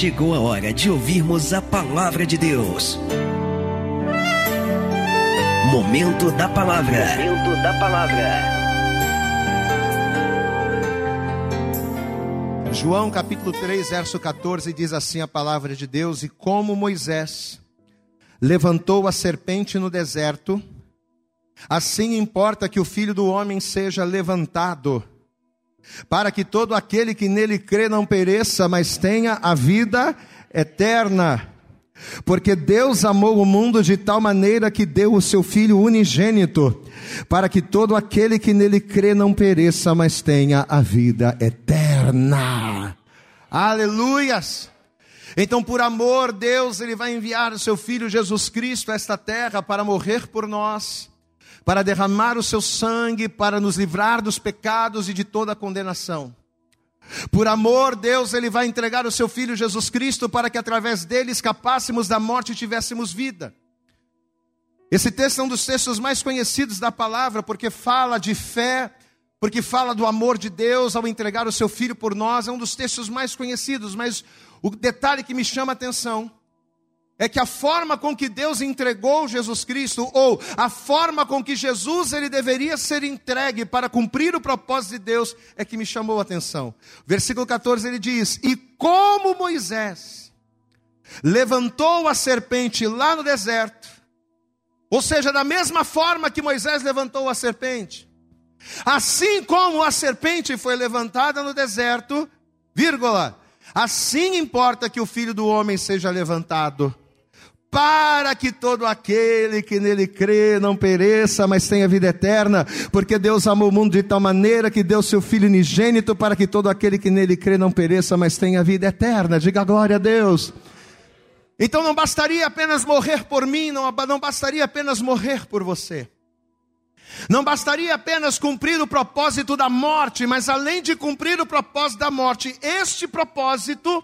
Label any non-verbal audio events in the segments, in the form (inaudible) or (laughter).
chegou a hora de ouvirmos a palavra de Deus. Momento da palavra. Momento da palavra. João capítulo 3, verso 14 diz assim a palavra de Deus: E como Moisés levantou a serpente no deserto, assim importa que o filho do homem seja levantado para que todo aquele que nele crê não pereça, mas tenha a vida eterna. Porque Deus amou o mundo de tal maneira que deu o seu Filho unigênito, para que todo aquele que nele crê não pereça, mas tenha a vida eterna. Aleluias! Então, por amor, Deus ele vai enviar o seu Filho Jesus Cristo a esta terra para morrer por nós para derramar o seu sangue, para nos livrar dos pecados e de toda a condenação. Por amor, Deus, Ele vai entregar o seu Filho Jesus Cristo para que através dele escapássemos da morte e tivéssemos vida. Esse texto é um dos textos mais conhecidos da palavra, porque fala de fé, porque fala do amor de Deus ao entregar o seu Filho por nós, é um dos textos mais conhecidos, mas o detalhe que me chama a atenção é que a forma com que Deus entregou Jesus Cristo, ou a forma com que Jesus ele deveria ser entregue para cumprir o propósito de Deus, é que me chamou a atenção. Versículo 14 ele diz: E como Moisés levantou a serpente lá no deserto, ou seja, da mesma forma que Moisés levantou a serpente, assim como a serpente foi levantada no deserto, vírgula, assim importa que o filho do homem seja levantado para que todo aquele que nele crê não pereça, mas tenha vida eterna, porque Deus amou o mundo de tal maneira que deu seu Filho unigênito para que todo aquele que nele crê não pereça, mas tenha vida eterna. Diga glória a Deus. Então não bastaria apenas morrer por mim, não, não bastaria apenas morrer por você. Não bastaria apenas cumprir o propósito da morte, mas além de cumprir o propósito da morte, este propósito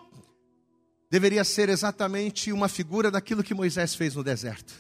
deveria ser exatamente uma figura daquilo que Moisés fez no deserto.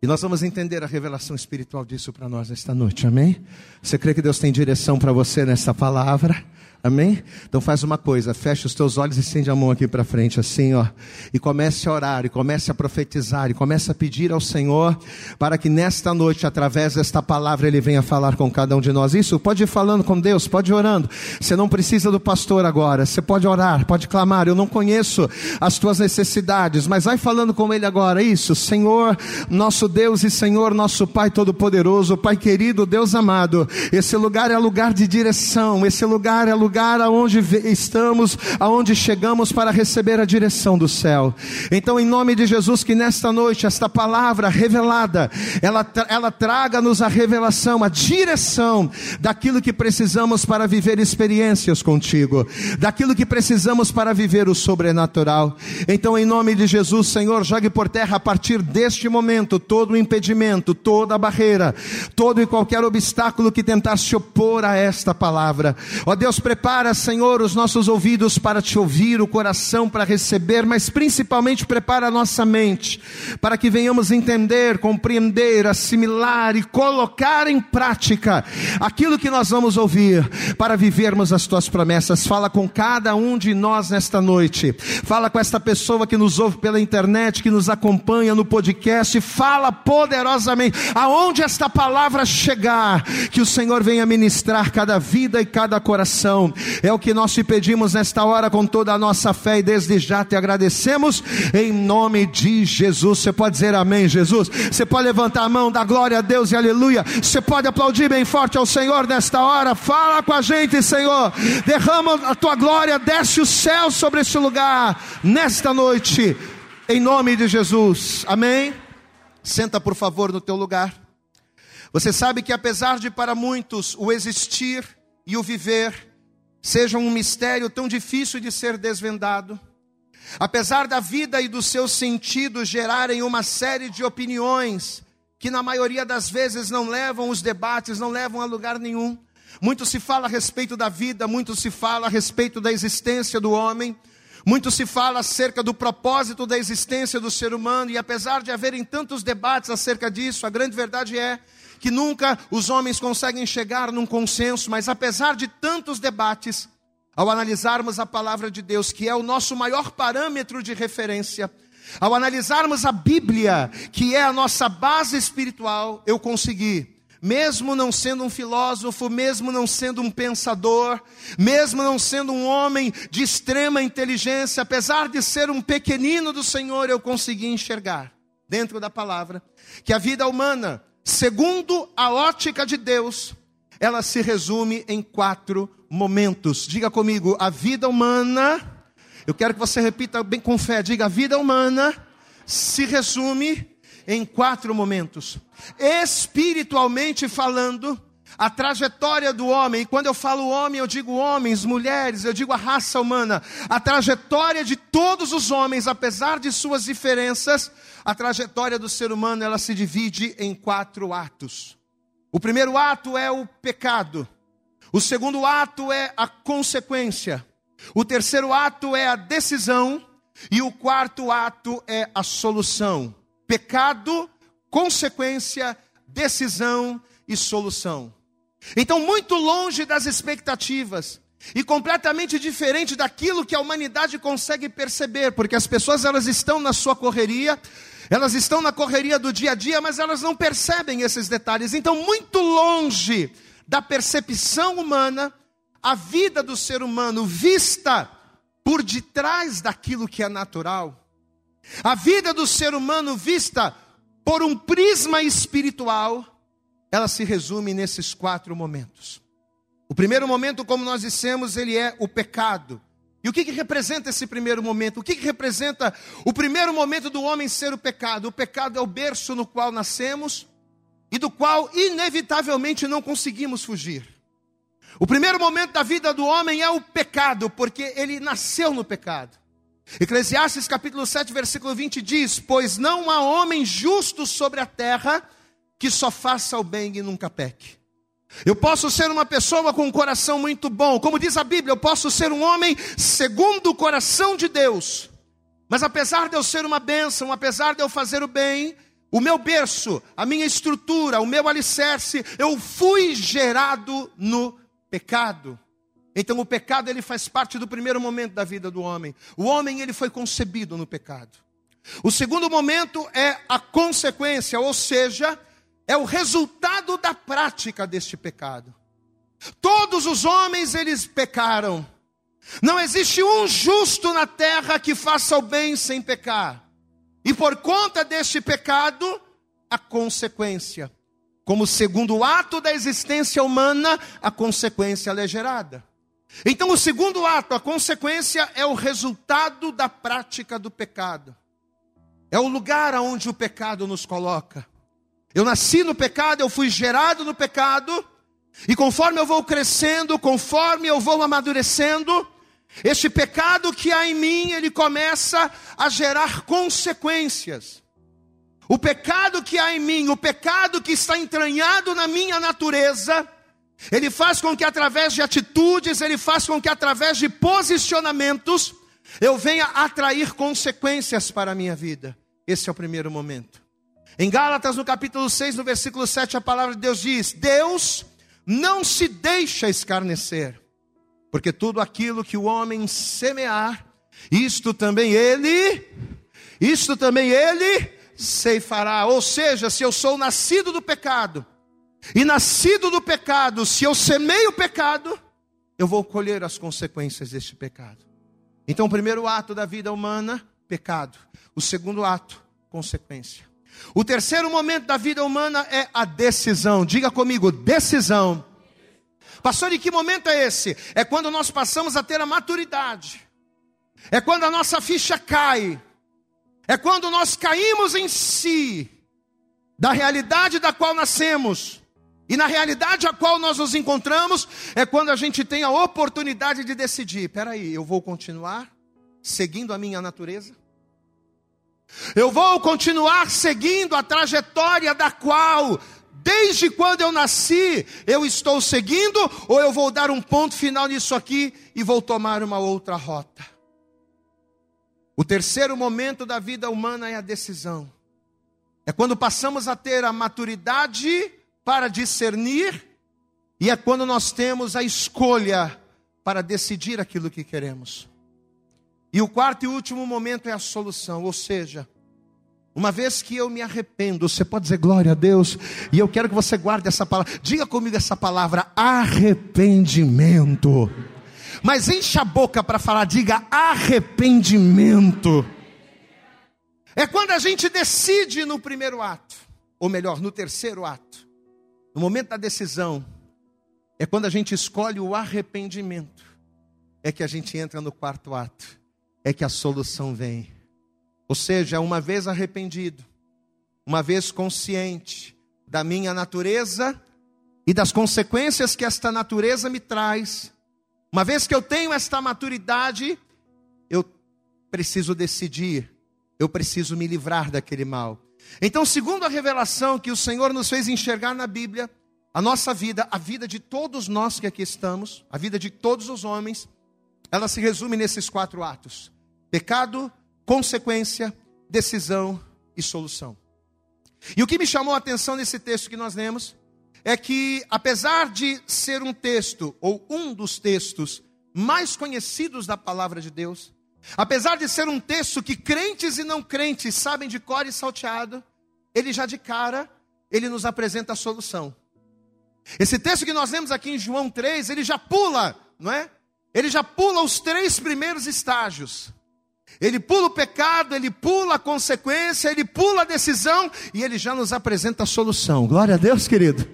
E nós vamos entender a revelação espiritual disso para nós esta noite, amém? Você crê que Deus tem direção para você nesta palavra? Amém? Então faz uma coisa, fecha os teus olhos e estende a mão aqui para frente, assim, ó. E comece a orar, e comece a profetizar, e comece a pedir ao Senhor para que nesta noite, através desta palavra, Ele venha falar com cada um de nós. Isso, pode ir falando com Deus, pode ir orando. Você não precisa do pastor agora, você pode orar, pode clamar. Eu não conheço as tuas necessidades, mas vai falando com Ele agora. Isso, Senhor, nosso Deus e Senhor, nosso Pai Todo-Poderoso, Pai querido, Deus amado. Esse lugar é lugar de direção, esse lugar é lugar lugar aonde estamos, aonde chegamos para receber a direção do céu. Então, em nome de Jesus, que nesta noite, esta palavra revelada, ela, ela traga-nos a revelação, a direção daquilo que precisamos para viver experiências contigo, daquilo que precisamos para viver o sobrenatural. Então, em nome de Jesus, Senhor, jogue por terra a partir deste momento todo o impedimento, toda a barreira, todo e qualquer obstáculo que tentar se opor a esta palavra. Ó Deus, prepara Prepara, Senhor, os nossos ouvidos para te ouvir, o coração para receber, mas principalmente prepara a nossa mente para que venhamos entender, compreender, assimilar e colocar em prática aquilo que nós vamos ouvir para vivermos as tuas promessas. Fala com cada um de nós nesta noite. Fala com esta pessoa que nos ouve pela internet, que nos acompanha no podcast. Fala poderosamente aonde esta palavra chegar, que o Senhor venha ministrar cada vida e cada coração é o que nós te pedimos nesta hora com toda a nossa fé e desde já te agradecemos em nome de Jesus. Você pode dizer amém, Jesus? Você pode levantar a mão, dar glória a Deus e aleluia. Você pode aplaudir bem forte ao Senhor nesta hora. Fala com a gente, Senhor. Derrama a tua glória, desce o céu sobre este lugar nesta noite. Em nome de Jesus. Amém. Senta, por favor, no teu lugar. Você sabe que apesar de para muitos o existir e o viver seja um mistério tão difícil de ser desvendado, apesar da vida e dos seus sentidos gerarem uma série de opiniões que na maioria das vezes não levam os debates, não levam a lugar nenhum. Muito se fala a respeito da vida, muito se fala a respeito da existência do homem, muito se fala acerca do propósito da existência do ser humano, e apesar de haverem tantos debates acerca disso, a grande verdade é que nunca os homens conseguem chegar num consenso, mas apesar de tantos debates, ao analisarmos a palavra de Deus, que é o nosso maior parâmetro de referência, ao analisarmos a Bíblia, que é a nossa base espiritual, eu consegui mesmo não sendo um filósofo, mesmo não sendo um pensador, mesmo não sendo um homem de extrema inteligência, apesar de ser um pequenino do Senhor, eu consegui enxergar, dentro da palavra, que a vida humana, segundo a ótica de Deus, ela se resume em quatro momentos. Diga comigo, a vida humana, eu quero que você repita bem com fé, diga, a vida humana se resume em quatro momentos. Espiritualmente falando, a trajetória do homem, e quando eu falo homem, eu digo homens, mulheres, eu digo a raça humana, a trajetória de todos os homens, apesar de suas diferenças, a trajetória do ser humano, ela se divide em quatro atos. O primeiro ato é o pecado. O segundo ato é a consequência. O terceiro ato é a decisão. E o quarto ato é a solução pecado, consequência, decisão e solução. Então, muito longe das expectativas e completamente diferente daquilo que a humanidade consegue perceber, porque as pessoas elas estão na sua correria, elas estão na correria do dia a dia, mas elas não percebem esses detalhes. Então, muito longe da percepção humana, a vida do ser humano vista por detrás daquilo que é natural, a vida do ser humano vista por um prisma espiritual, ela se resume nesses quatro momentos. O primeiro momento, como nós dissemos, ele é o pecado. E o que, que representa esse primeiro momento? O que, que representa o primeiro momento do homem ser o pecado? O pecado é o berço no qual nascemos e do qual, inevitavelmente, não conseguimos fugir. O primeiro momento da vida do homem é o pecado, porque ele nasceu no pecado. Eclesiastes capítulo 7, versículo 20 diz: Pois não há homem justo sobre a terra que só faça o bem e nunca peque. Eu posso ser uma pessoa com um coração muito bom, como diz a Bíblia, eu posso ser um homem segundo o coração de Deus. Mas apesar de eu ser uma bênção, apesar de eu fazer o bem, o meu berço, a minha estrutura, o meu alicerce, eu fui gerado no pecado. Então o pecado ele faz parte do primeiro momento da vida do homem. O homem ele foi concebido no pecado. O segundo momento é a consequência, ou seja, é o resultado da prática deste pecado. Todos os homens eles pecaram. Não existe um justo na terra que faça o bem sem pecar. E por conta deste pecado, a consequência. Como segundo ato da existência humana, a consequência é gerada. Então, o segundo ato, a consequência, é o resultado da prática do pecado. É o lugar aonde o pecado nos coloca. Eu nasci no pecado, eu fui gerado no pecado, e conforme eu vou crescendo, conforme eu vou amadurecendo, este pecado que há em mim, ele começa a gerar consequências. O pecado que há em mim, o pecado que está entranhado na minha natureza, ele faz com que através de atitudes, ele faz com que através de posicionamentos, eu venha atrair consequências para a minha vida. Esse é o primeiro momento. Em Gálatas, no capítulo 6, no versículo 7, a palavra de Deus diz: Deus não se deixa escarnecer, porque tudo aquilo que o homem semear, isto também ele, isto também ele ceifará. Ou seja, se eu sou nascido do pecado, e nascido do pecado, se eu semeio o pecado, eu vou colher as consequências deste pecado. Então, o primeiro ato da vida humana, pecado. O segundo ato, consequência. O terceiro momento da vida humana é a decisão. Diga comigo, decisão. Pastor, e que momento é esse? É quando nós passamos a ter a maturidade. É quando a nossa ficha cai. É quando nós caímos em si da realidade da qual nascemos e na realidade a qual nós nos encontramos é quando a gente tem a oportunidade de decidir: peraí, eu vou continuar seguindo a minha natureza? Eu vou continuar seguindo a trajetória da qual, desde quando eu nasci, eu estou seguindo, ou eu vou dar um ponto final nisso aqui e vou tomar uma outra rota? O terceiro momento da vida humana é a decisão. É quando passamos a ter a maturidade para discernir, e é quando nós temos a escolha para decidir aquilo que queremos. E o quarto e último momento é a solução, ou seja, uma vez que eu me arrependo, você pode dizer glória a Deus, e eu quero que você guarde essa palavra, diga comigo essa palavra, arrependimento. Mas encha a boca para falar, diga arrependimento. É quando a gente decide no primeiro ato, ou melhor, no terceiro ato, no momento da decisão, é quando a gente escolhe o arrependimento, é que a gente entra no quarto ato é que a solução vem. Ou seja, uma vez arrependido, uma vez consciente da minha natureza e das consequências que esta natureza me traz, uma vez que eu tenho esta maturidade, eu preciso decidir, eu preciso me livrar daquele mal. Então, segundo a revelação que o Senhor nos fez enxergar na Bíblia, a nossa vida, a vida de todos nós que aqui estamos, a vida de todos os homens, ela se resume nesses quatro atos: pecado, consequência, decisão e solução. E o que me chamou a atenção nesse texto que nós lemos é que, apesar de ser um texto, ou um dos textos mais conhecidos da palavra de Deus, apesar de ser um texto que crentes e não crentes sabem de cor e salteado, ele já de cara, ele nos apresenta a solução. Esse texto que nós lemos aqui em João 3, ele já pula, não é? Ele já pula os três primeiros estágios. Ele pula o pecado, ele pula a consequência, ele pula a decisão e ele já nos apresenta a solução. Glória a Deus, querido.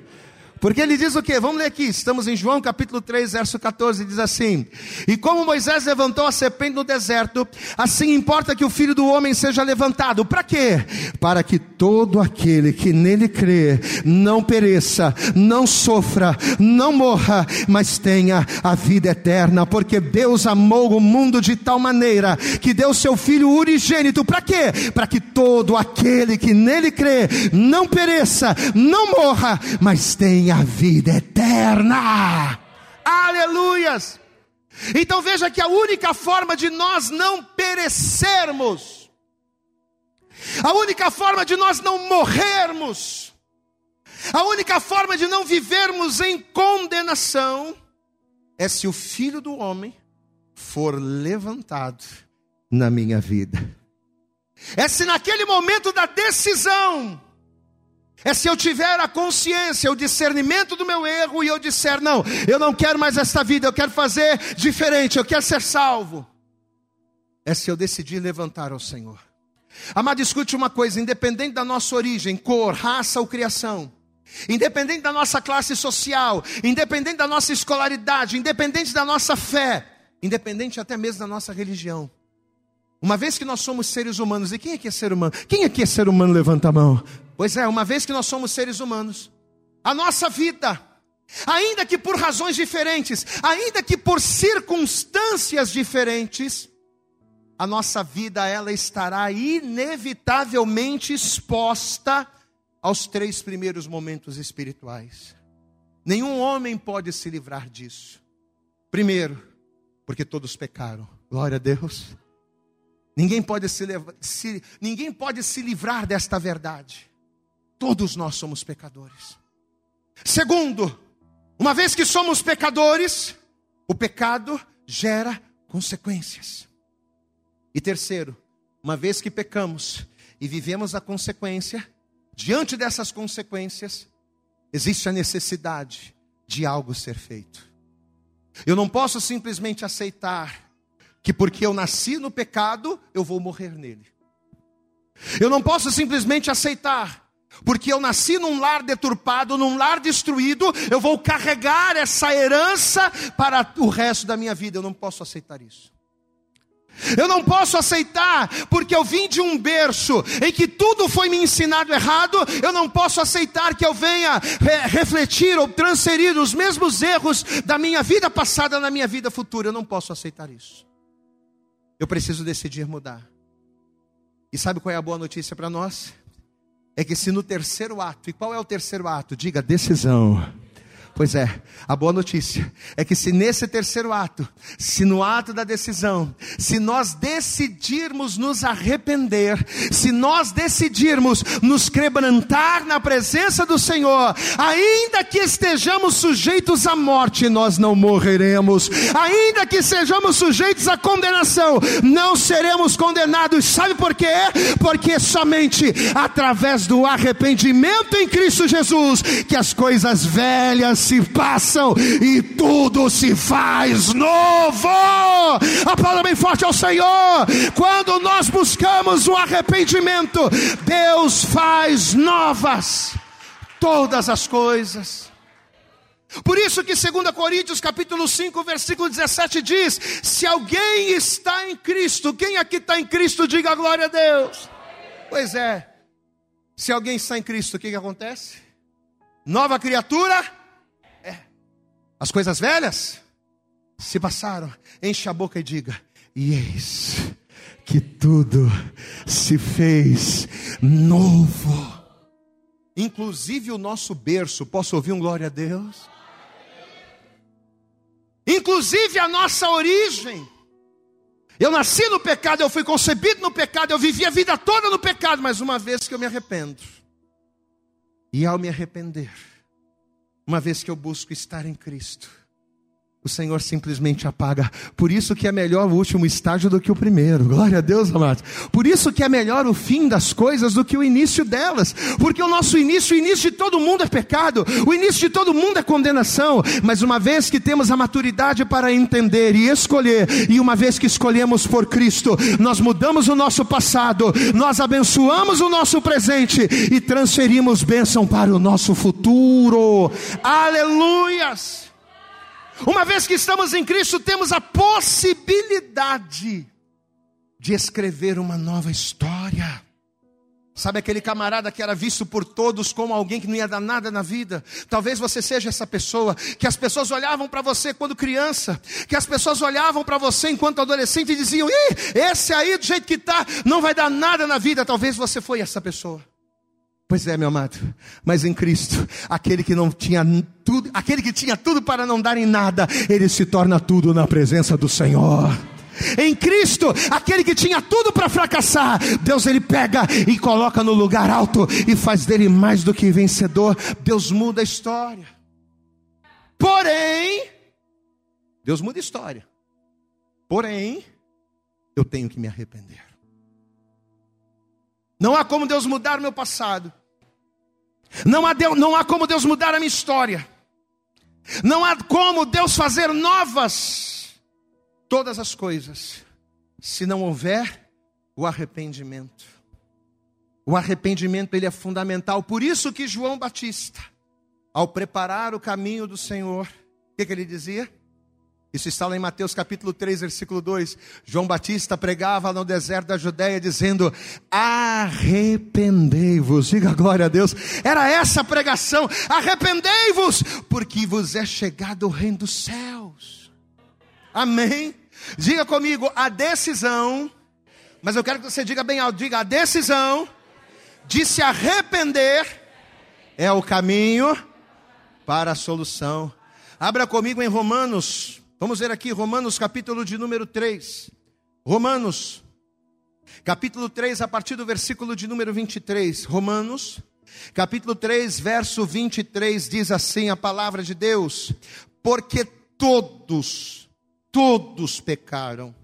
Porque ele diz o que? Vamos ler aqui. Estamos em João capítulo 3, verso 14, diz assim: E como Moisés levantou a serpente no deserto, assim importa que o filho do homem seja levantado. Para quê? Para que todo aquele que nele crê não pereça, não sofra, não morra, mas tenha a vida eterna. Porque Deus amou o mundo de tal maneira que deu seu filho unigênito. Para quê? Para que todo aquele que nele crê não pereça, não morra, mas tenha a vida eterna. Aleluias! Então veja que a única forma de nós não perecermos, a única forma de nós não morrermos, a única forma de não vivermos em condenação, é se o Filho do Homem for levantado na minha vida. É se naquele momento da decisão, é se eu tiver a consciência, o discernimento do meu erro e eu disser: não, eu não quero mais esta vida, eu quero fazer diferente, eu quero ser salvo. É se eu decidir levantar ao Senhor. Amado, escute uma coisa: independente da nossa origem, cor, raça ou criação, independente da nossa classe social, independente da nossa escolaridade, independente da nossa fé, independente até mesmo da nossa religião, uma vez que nós somos seres humanos, e quem aqui é ser humano? Quem aqui é ser humano? Levanta a mão. Pois é, uma vez que nós somos seres humanos, a nossa vida, ainda que por razões diferentes, ainda que por circunstâncias diferentes, a nossa vida ela estará inevitavelmente exposta aos três primeiros momentos espirituais. Nenhum homem pode se livrar disso. Primeiro, porque todos pecaram. Glória a Deus. Ninguém pode se, se, ninguém pode se livrar desta verdade. Todos nós somos pecadores. Segundo, uma vez que somos pecadores, o pecado gera consequências. E terceiro, uma vez que pecamos e vivemos a consequência, diante dessas consequências, existe a necessidade de algo ser feito. Eu não posso simplesmente aceitar que porque eu nasci no pecado, eu vou morrer nele. Eu não posso simplesmente aceitar, porque eu nasci num lar deturpado, num lar destruído, eu vou carregar essa herança para o resto da minha vida. Eu não posso aceitar isso. Eu não posso aceitar, porque eu vim de um berço em que tudo foi me ensinado errado. Eu não posso aceitar que eu venha re refletir ou transferir os mesmos erros da minha vida passada na minha vida futura. Eu não posso aceitar isso. Eu preciso decidir mudar. E sabe qual é a boa notícia para nós? É que se no terceiro ato, e qual é o terceiro ato? Diga decisão. Pois é, a boa notícia é que se nesse terceiro ato, se no ato da decisão, se nós decidirmos nos arrepender, se nós decidirmos nos quebrantar na presença do Senhor, ainda que estejamos sujeitos à morte, nós não morreremos, ainda que sejamos sujeitos à condenação, não seremos condenados. Sabe por quê? Porque somente através do arrependimento em Cristo Jesus que as coisas velhas se passam e tudo se faz novo. A palavra bem forte ao Senhor. Quando nós buscamos o arrependimento, Deus faz novas todas as coisas. Por isso que 2 Coríntios capítulo 5, versículo 17 diz: se alguém está em Cristo, quem aqui está em Cristo, diga glória a Deus. Pois é, se alguém está em Cristo, o que, que acontece? Nova criatura as coisas velhas se passaram. Enche a boca e diga: E eis que tudo se fez novo. Inclusive o nosso berço. Posso ouvir um glória a Deus? Inclusive a nossa origem. Eu nasci no pecado, eu fui concebido no pecado, eu vivi a vida toda no pecado, mas uma vez que eu me arrependo, e ao me arrepender, uma vez que eu busco estar em Cristo, o Senhor simplesmente apaga. Por isso que é melhor o último estágio do que o primeiro. Glória a Deus, amados. Por isso que é melhor o fim das coisas do que o início delas. Porque o nosso início, o início de todo mundo é pecado. O início de todo mundo é condenação. Mas uma vez que temos a maturidade para entender e escolher, e uma vez que escolhemos por Cristo, nós mudamos o nosso passado, nós abençoamos o nosso presente e transferimos bênção para o nosso futuro. Aleluias! Uma vez que estamos em Cristo, temos a possibilidade de escrever uma nova história. Sabe aquele camarada que era visto por todos como alguém que não ia dar nada na vida? Talvez você seja essa pessoa que as pessoas olhavam para você quando criança, que as pessoas olhavam para você enquanto adolescente e diziam: "Ih, esse aí do jeito que tá, não vai dar nada na vida". Talvez você foi essa pessoa. Pois é, meu amado, mas em Cristo, aquele que não tinha tudo, aquele que tinha tudo para não dar em nada, ele se torna tudo na presença do Senhor. Em Cristo, aquele que tinha tudo para fracassar, Deus ele pega e coloca no lugar alto e faz dele mais do que vencedor. Deus muda a história. Porém, Deus muda a história. Porém, eu tenho que me arrepender. Não há como Deus mudar o meu passado. Não há, Deus, não há como Deus mudar a minha história. Não há como Deus fazer novas todas as coisas, se não houver o arrependimento. O arrependimento ele é fundamental. Por isso que João Batista, ao preparar o caminho do Senhor, o que, que ele dizia? Isso está lá em Mateus capítulo 3, versículo 2. João Batista pregava no deserto da Judéia dizendo: Arrependei-vos. Diga glória a Deus. Era essa a pregação: Arrependei-vos, porque vos é chegado o reino dos céus. Amém. Diga comigo a decisão, mas eu quero que você diga bem alto: diga a decisão de se arrepender é o caminho para a solução. Abra comigo em Romanos Vamos ver aqui Romanos capítulo de número 3. Romanos, capítulo 3, a partir do versículo de número 23. Romanos, capítulo 3, verso 23, diz assim a palavra de Deus: Porque todos, todos pecaram.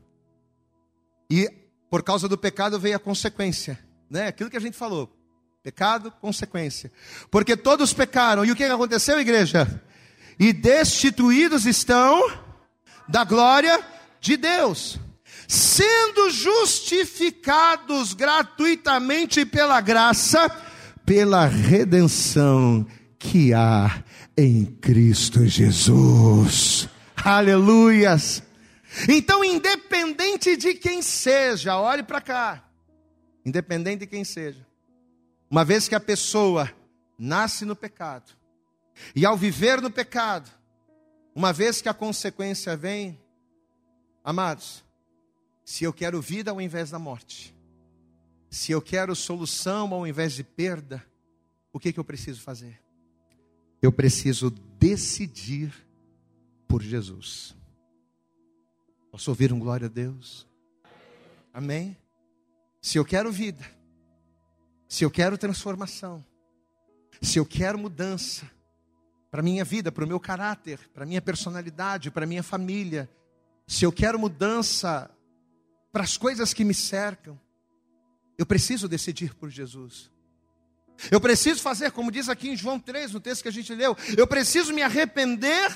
E por causa do pecado veio a consequência, né? Aquilo que a gente falou. Pecado, consequência. Porque todos pecaram. E o que aconteceu, igreja? E destituídos estão da glória de Deus, sendo justificados gratuitamente pela graça, pela redenção que há em Cristo Jesus. Aleluias! Então, independente de quem seja, olhe para cá, independente de quem seja, uma vez que a pessoa nasce no pecado, e ao viver no pecado, uma vez que a consequência vem, amados, se eu quero vida ao invés da morte, se eu quero solução ao invés de perda, o que, que eu preciso fazer? Eu preciso decidir por Jesus. Posso ouvir um glória a Deus? Amém? Se eu quero vida, se eu quero transformação, se eu quero mudança para minha vida, para o meu caráter, para minha personalidade, para minha família, se eu quero mudança para as coisas que me cercam, eu preciso decidir por Jesus. Eu preciso fazer, como diz aqui em João 3, no texto que a gente leu, eu preciso me arrepender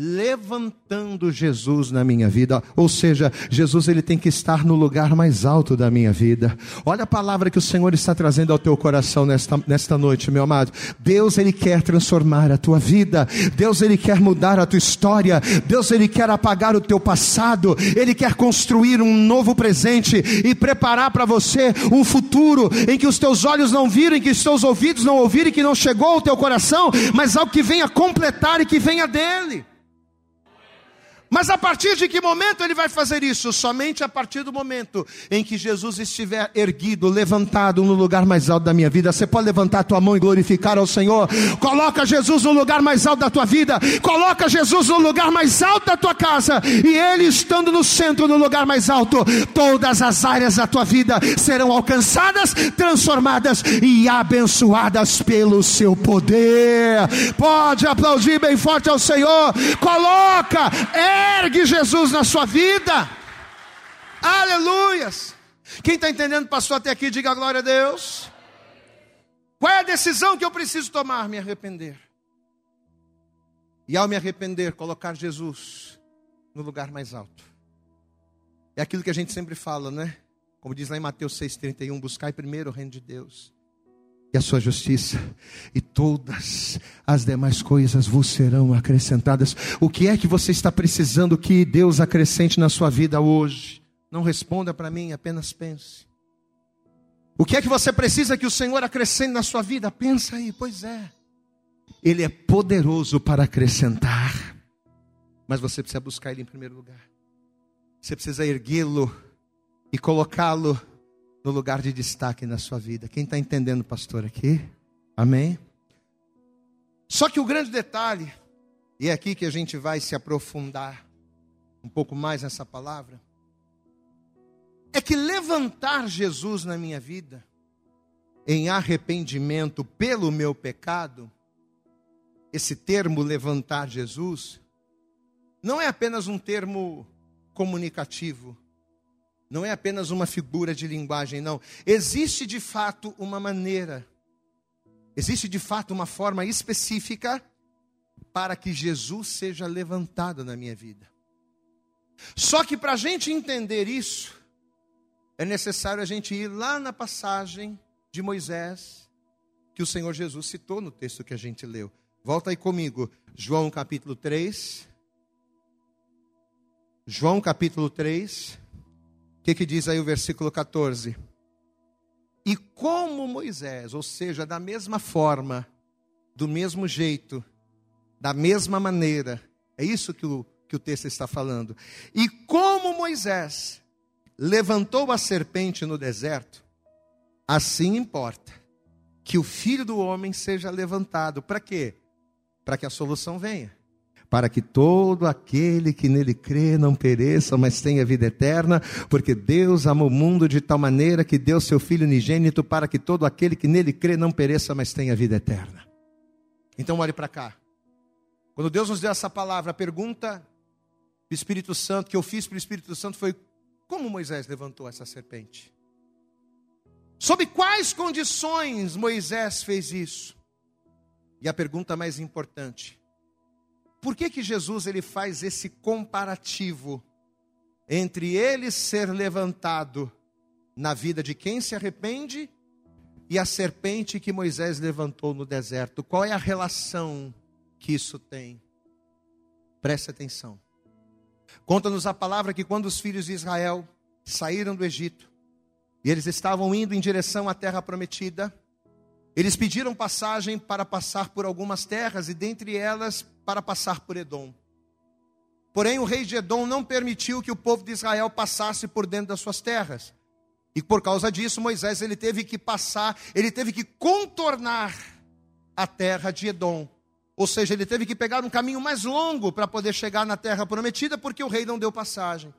levantando Jesus na minha vida, ou seja, Jesus ele tem que estar no lugar mais alto da minha vida. Olha a palavra que o Senhor está trazendo ao teu coração nesta, nesta noite, meu amado. Deus ele quer transformar a tua vida. Deus ele quer mudar a tua história. Deus ele quer apagar o teu passado. Ele quer construir um novo presente e preparar para você um futuro em que os teus olhos não viram, em que os teus ouvidos não ouviram, que não chegou ao teu coração, mas algo que venha completar e que venha dele. Mas a partir de que momento ele vai fazer isso? Somente a partir do momento em que Jesus estiver erguido, levantado no lugar mais alto da minha vida. Você pode levantar a tua mão e glorificar ao Senhor. Coloca Jesus no lugar mais alto da tua vida. Coloca Jesus no lugar mais alto da tua casa. E ele estando no centro, no lugar mais alto, todas as áreas da tua vida serão alcançadas, transformadas e abençoadas pelo seu poder. Pode aplaudir bem forte ao Senhor. Coloca, é Ergue Jesus na sua vida. Aleluias. Quem está entendendo, pastor, até aqui, diga glória a Deus. Qual é a decisão que eu preciso tomar? Me arrepender. E ao me arrepender, colocar Jesus no lugar mais alto. É aquilo que a gente sempre fala, né? Como diz lá em Mateus 6,31, buscai primeiro o reino de Deus e a sua justiça, e todas as demais coisas vos serão acrescentadas. O que é que você está precisando que Deus acrescente na sua vida hoje? Não responda para mim, apenas pense. O que é que você precisa que o Senhor acrescente na sua vida? Pensa aí, pois é. Ele é poderoso para acrescentar, mas você precisa buscar Ele em primeiro lugar. Você precisa erguê-lo e colocá-lo no lugar de destaque na sua vida. Quem está entendendo, pastor, aqui? Amém? Só que o grande detalhe, e é aqui que a gente vai se aprofundar um pouco mais nessa palavra, é que levantar Jesus na minha vida, em arrependimento pelo meu pecado, esse termo levantar Jesus, não é apenas um termo comunicativo, não é apenas uma figura de linguagem, não. Existe de fato uma maneira, existe de fato uma forma específica para que Jesus seja levantado na minha vida. Só que para a gente entender isso, é necessário a gente ir lá na passagem de Moisés, que o Senhor Jesus citou no texto que a gente leu. Volta aí comigo, João capítulo 3. João capítulo 3 que, que diz aí o versículo 14? E como Moisés, ou seja, da mesma forma, do mesmo jeito, da mesma maneira, é isso que o, que o texto está falando. E como Moisés levantou a serpente no deserto, assim importa que o filho do homem seja levantado. Para quê? Para que a solução venha para que todo aquele que nele crê não pereça, mas tenha vida eterna, porque Deus amou o mundo de tal maneira que deu seu Filho unigênito para que todo aquele que nele crê não pereça, mas tenha vida eterna. Então olhe para cá. Quando Deus nos deu essa palavra, a pergunta do Espírito Santo que eu fiz para o Espírito Santo foi: como Moisés levantou essa serpente? Sob quais condições Moisés fez isso? E a pergunta mais importante: por que, que Jesus ele faz esse comparativo entre ele ser levantado na vida de quem se arrepende e a serpente que Moisés levantou no deserto? Qual é a relação que isso tem? Preste atenção. Conta-nos a palavra que quando os filhos de Israel saíram do Egito e eles estavam indo em direção à terra prometida, eles pediram passagem para passar por algumas terras e dentre elas para passar por Edom. Porém, o rei de Edom não permitiu que o povo de Israel passasse por dentro das suas terras. E por causa disso, Moisés ele teve que passar, ele teve que contornar a terra de Edom Ou seja, ele teve que pegar um caminho mais longo para poder chegar na terra prometida, porque o rei não deu passagem.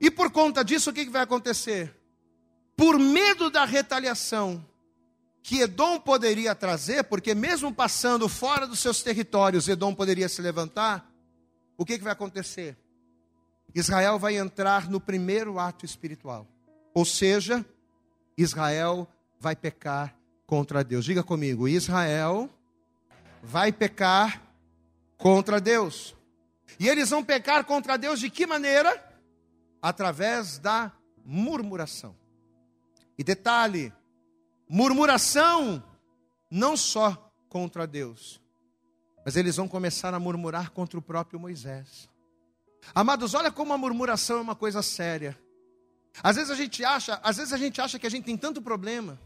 E por conta disso, o que vai acontecer? Por medo da retaliação que Edom poderia trazer, porque mesmo passando fora dos seus territórios, Edom poderia se levantar, o que vai acontecer? Israel vai entrar no primeiro ato espiritual. Ou seja, Israel vai pecar contra Deus. Diga comigo, Israel vai pecar contra Deus. E eles vão pecar contra Deus de que maneira? Através da murmuração. E detalhe: murmuração não só contra Deus, mas eles vão começar a murmurar contra o próprio Moisés. Amados, olha como a murmuração é uma coisa séria. Às vezes a gente acha, às vezes a gente acha que a gente tem tanto problema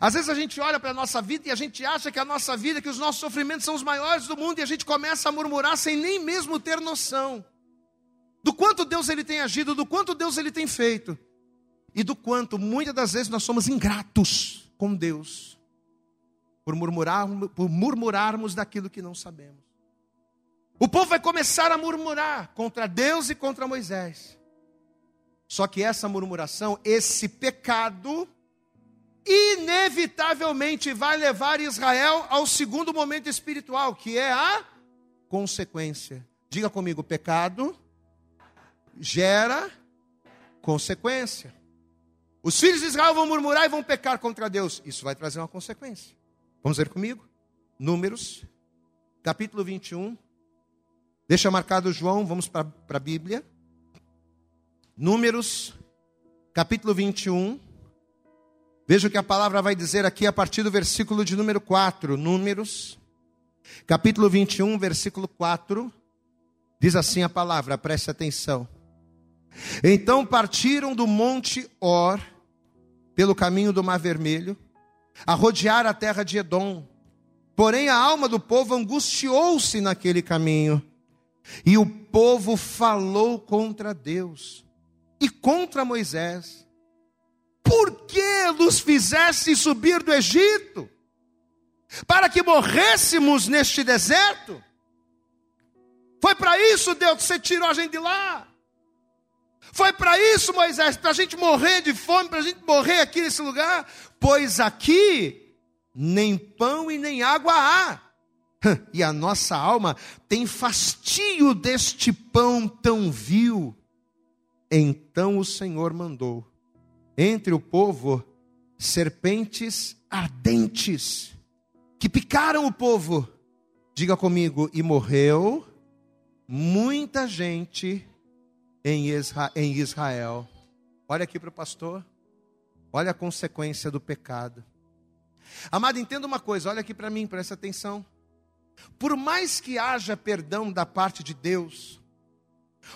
às vezes a gente olha para a nossa vida e a gente acha que a nossa vida, que os nossos sofrimentos são os maiores do mundo e a gente começa a murmurar sem nem mesmo ter noção do quanto Deus ele tem agido, do quanto Deus ele tem feito e do quanto muitas das vezes nós somos ingratos com Deus por, murmurar, por murmurarmos daquilo que não sabemos. O povo vai começar a murmurar contra Deus e contra Moisés. Só que essa murmuração, esse pecado, inevitavelmente vai levar Israel ao segundo momento espiritual, que é a consequência. Diga comigo: pecado gera consequência. Os filhos de Israel vão murmurar e vão pecar contra Deus. Isso vai trazer uma consequência. Vamos ver comigo? Números, capítulo 21. Deixa marcado João, vamos para a Bíblia. Números, capítulo 21. Veja o que a palavra vai dizer aqui a partir do versículo de número 4, Números, capítulo 21, versículo 4. Diz assim a palavra, preste atenção. Então partiram do monte Or, pelo caminho do Mar Vermelho, a rodear a terra de Edom. Porém, a alma do povo angustiou-se naquele caminho, e o povo falou contra Deus e contra Moisés por que nos fizesse subir do Egito? Para que morrêssemos neste deserto? Foi para isso, Deus, que você tirou a gente de lá. Foi para isso, Moisés, para a gente morrer de fome, para a gente morrer aqui nesse lugar. Pois aqui nem pão e nem água há. E a nossa alma tem fastio deste pão tão vil. Então o Senhor mandou entre o povo serpentes ardentes que picaram o povo. Diga comigo, e morreu muita gente em Israel. Olha aqui para o pastor. Olha a consequência do pecado. Amado, entenda uma coisa, olha aqui para mim, presta atenção. Por mais que haja perdão da parte de Deus,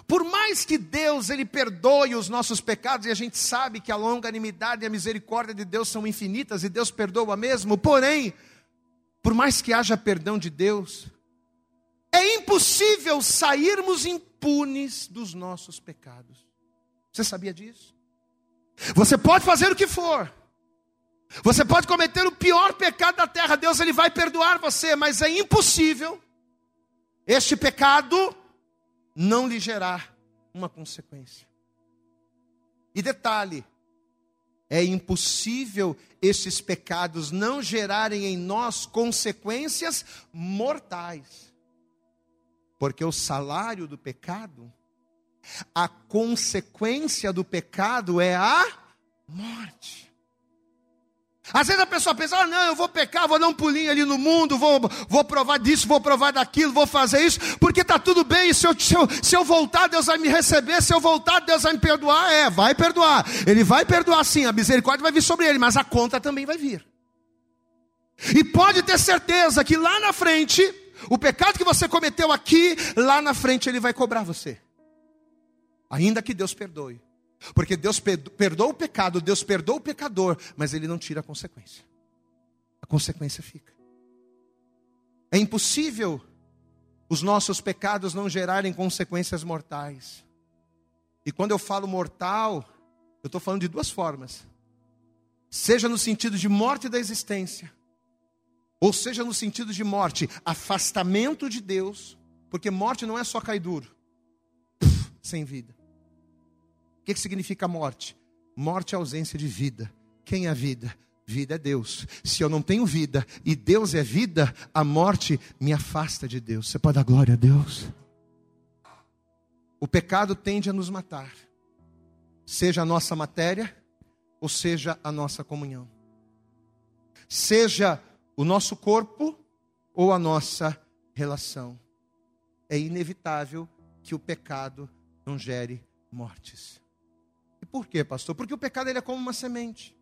por mais que Deus ele perdoe os nossos pecados, e a gente sabe que a longanimidade e a misericórdia de Deus são infinitas e Deus perdoa mesmo, porém, por mais que haja perdão de Deus, é impossível sairmos impunes dos nossos pecados. Você sabia disso? Você pode fazer o que for. Você pode cometer o pior pecado da terra, Deus ele vai perdoar você, mas é impossível este pecado não lhe gerar uma consequência. E detalhe, é impossível esses pecados não gerarem em nós consequências mortais. Porque o salário do pecado, a consequência do pecado é a morte. Às vezes a pessoa pensa, ah, não, eu vou pecar, vou dar um pulinho ali no mundo, vou, vou provar disso, vou provar daquilo, vou fazer isso, porque está tudo bem, se eu, se, eu, se eu voltar, Deus vai me receber, se eu voltar, Deus vai me perdoar, é, vai perdoar, Ele vai perdoar sim, a misericórdia vai vir sobre Ele, mas a conta também vai vir. E pode ter certeza que lá na frente, o pecado que você cometeu aqui, lá na frente Ele vai cobrar você. Ainda que Deus perdoe. Porque Deus perdoa o pecado, Deus perdoa o pecador, mas Ele não tira a consequência. A consequência fica. É impossível os nossos pecados não gerarem consequências mortais. E quando eu falo mortal, eu estou falando de duas formas: seja no sentido de morte da existência, ou seja, no sentido de morte, afastamento de Deus, porque morte não é só cair duro, sem vida. O que, que significa morte? Morte é ausência de vida. Quem é a vida? Vida é Deus. Se eu não tenho vida e Deus é vida, a morte me afasta de Deus. Você pode dar glória a Deus? O pecado tende a nos matar, seja a nossa matéria, ou seja a nossa comunhão, seja o nosso corpo ou a nossa relação. É inevitável que o pecado não gere mortes. E por quê, pastor? Porque o pecado ele é como uma semente.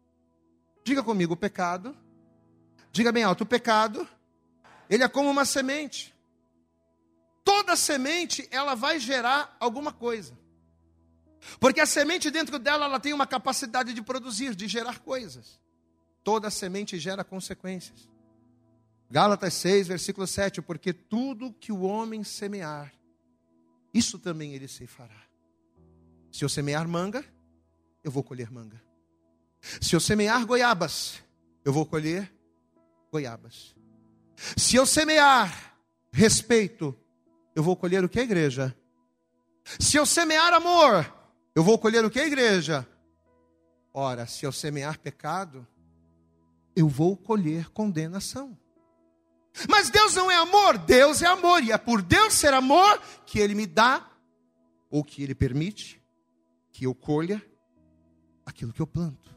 Diga comigo, o pecado. Diga bem alto, o pecado, ele é como uma semente. Toda semente, ela vai gerar alguma coisa. Porque a semente dentro dela, ela tem uma capacidade de produzir, de gerar coisas. Toda semente gera consequências. Gálatas 6, versículo 7, porque tudo que o homem semear, isso também ele se fará. Se eu semear manga, eu vou colher manga. Se eu semear goiabas, eu vou colher goiabas. Se eu semear respeito, eu vou colher o que, igreja? Se eu semear amor, eu vou colher o que, igreja? Ora, se eu semear pecado, eu vou colher condenação. Mas Deus não é amor, Deus é amor, e é por Deus ser amor que Ele me dá, ou que Ele permite, que eu colha aquilo que eu planto.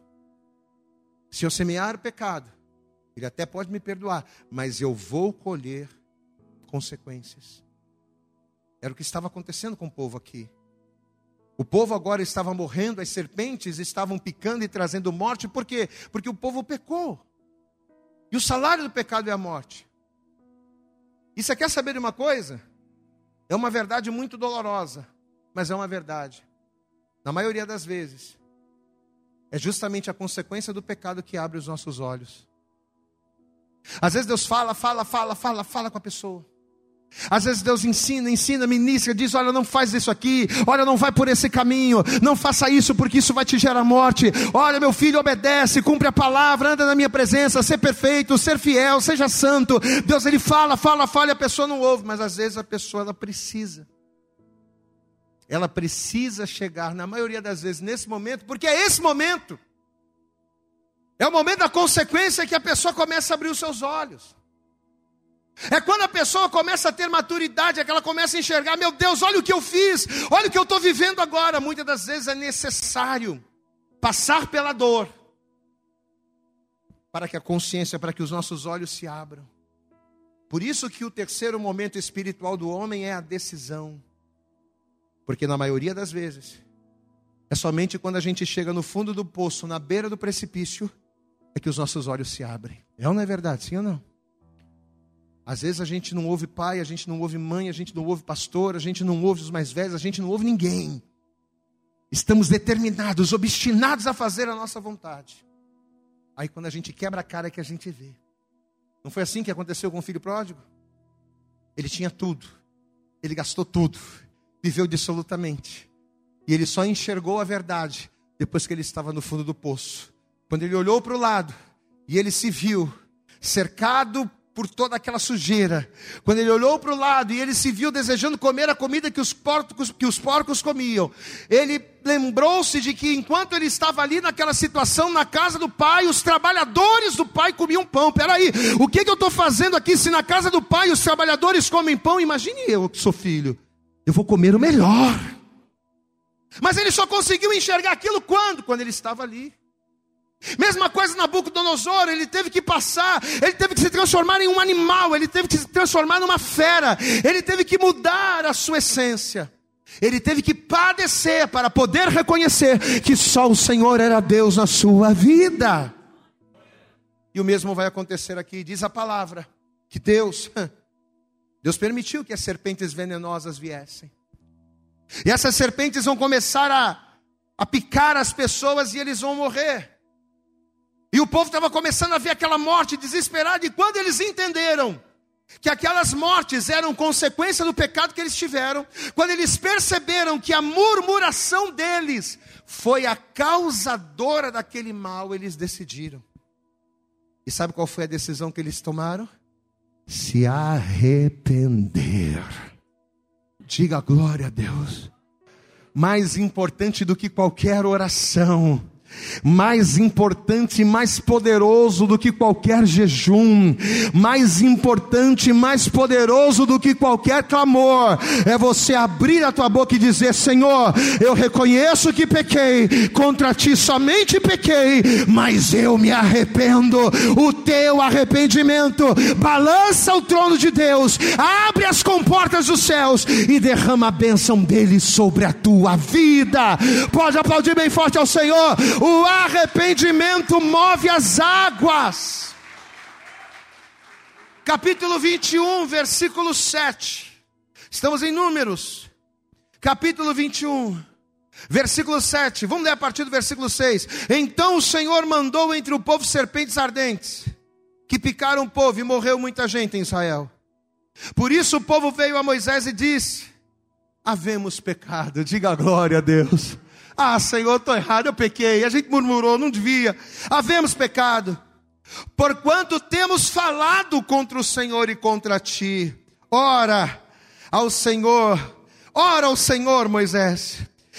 Se eu semear o pecado, Ele até pode me perdoar, mas eu vou colher consequências. Era o que estava acontecendo com o povo aqui. O povo agora estava morrendo, as serpentes estavam picando e trazendo morte, por quê? Porque o povo pecou. E o salário do pecado é a morte. E você quer saber de uma coisa? É uma verdade muito dolorosa, mas é uma verdade. Na maioria das vezes, é justamente a consequência do pecado que abre os nossos olhos. Às vezes Deus fala, fala, fala, fala, fala com a pessoa. Às vezes Deus ensina, ensina, ministra, diz: Olha, não faz isso aqui, olha, não vai por esse caminho, não faça isso porque isso vai te gerar morte. Olha, meu filho, obedece, cumpre a palavra, anda na minha presença, ser perfeito, ser fiel, seja santo. Deus, ele fala, fala, fala e a pessoa não ouve, mas às vezes a pessoa ela precisa ela precisa chegar, na maioria das vezes, nesse momento, porque é esse momento. É o momento da consequência que a pessoa começa a abrir os seus olhos. É quando a pessoa começa a ter maturidade, é que ela começa a enxergar: meu Deus, olha o que eu fiz, olha o que eu estou vivendo agora. Muitas das vezes é necessário passar pela dor, para que a consciência, para que os nossos olhos se abram. Por isso que o terceiro momento espiritual do homem é a decisão. Porque na maioria das vezes, é somente quando a gente chega no fundo do poço, na beira do precipício, é que os nossos olhos se abrem. É ou não é verdade? Sim ou não? Às vezes a gente não ouve pai, a gente não ouve mãe, a gente não ouve pastor, a gente não ouve os mais velhos, a gente não ouve ninguém. Estamos determinados, obstinados a fazer a nossa vontade. Aí quando a gente quebra a cara é que a gente vê. Não foi assim que aconteceu com o filho pródigo? Ele tinha tudo, ele gastou tudo, viveu dissolutamente. E ele só enxergou a verdade depois que ele estava no fundo do poço. Quando ele olhou para o lado e ele se viu cercado por toda aquela sujeira. Quando ele olhou para o lado e ele se viu desejando comer a comida que os porcos, que os porcos comiam, ele lembrou-se de que enquanto ele estava ali naquela situação, na casa do pai, os trabalhadores do pai comiam pão. Peraí, o que, que eu estou fazendo aqui se na casa do pai os trabalhadores comem pão? Imagine eu que sou filho. Eu vou comer o melhor. Mas ele só conseguiu enxergar aquilo quando? Quando ele estava ali. Mesma coisa Nabucodonosor, ele teve que passar, ele teve que se transformar em um animal, ele teve que se transformar numa fera, ele teve que mudar a sua essência. Ele teve que padecer para poder reconhecer que só o Senhor era Deus na sua vida. E o mesmo vai acontecer aqui, diz a palavra, que Deus (laughs) Deus permitiu que as serpentes venenosas viessem. E essas serpentes vão começar a, a picar as pessoas e eles vão morrer. E o povo estava começando a ver aquela morte desesperada, e quando eles entenderam que aquelas mortes eram consequência do pecado que eles tiveram, quando eles perceberam que a murmuração deles foi a causadora daquele mal, eles decidiram: E sabe qual foi a decisão que eles tomaram? Se arrepender. Diga glória a Deus. Mais importante do que qualquer oração mais importante e mais poderoso do que qualquer jejum, mais importante e mais poderoso do que qualquer clamor, é você abrir a tua boca e dizer: Senhor, eu reconheço que pequei, contra ti somente pequei, mas eu me arrependo. O teu arrependimento balança o trono de Deus, abre as comportas dos céus e derrama a bênção dele sobre a tua vida. Pode aplaudir bem forte ao Senhor. O arrependimento move as águas. Capítulo 21, versículo 7. Estamos em Números. Capítulo 21, versículo 7. Vamos ler a partir do versículo 6. Então o Senhor mandou entre o povo serpentes ardentes, que picaram o povo e morreu muita gente em Israel. Por isso o povo veio a Moisés e disse: Havemos pecado, diga glória a Deus. Ah, Senhor, estou errado, eu pequei. A gente murmurou, não devia. Havemos pecado. Porquanto temos falado contra o Senhor e contra ti. Ora ao Senhor, ora ao Senhor, Moisés,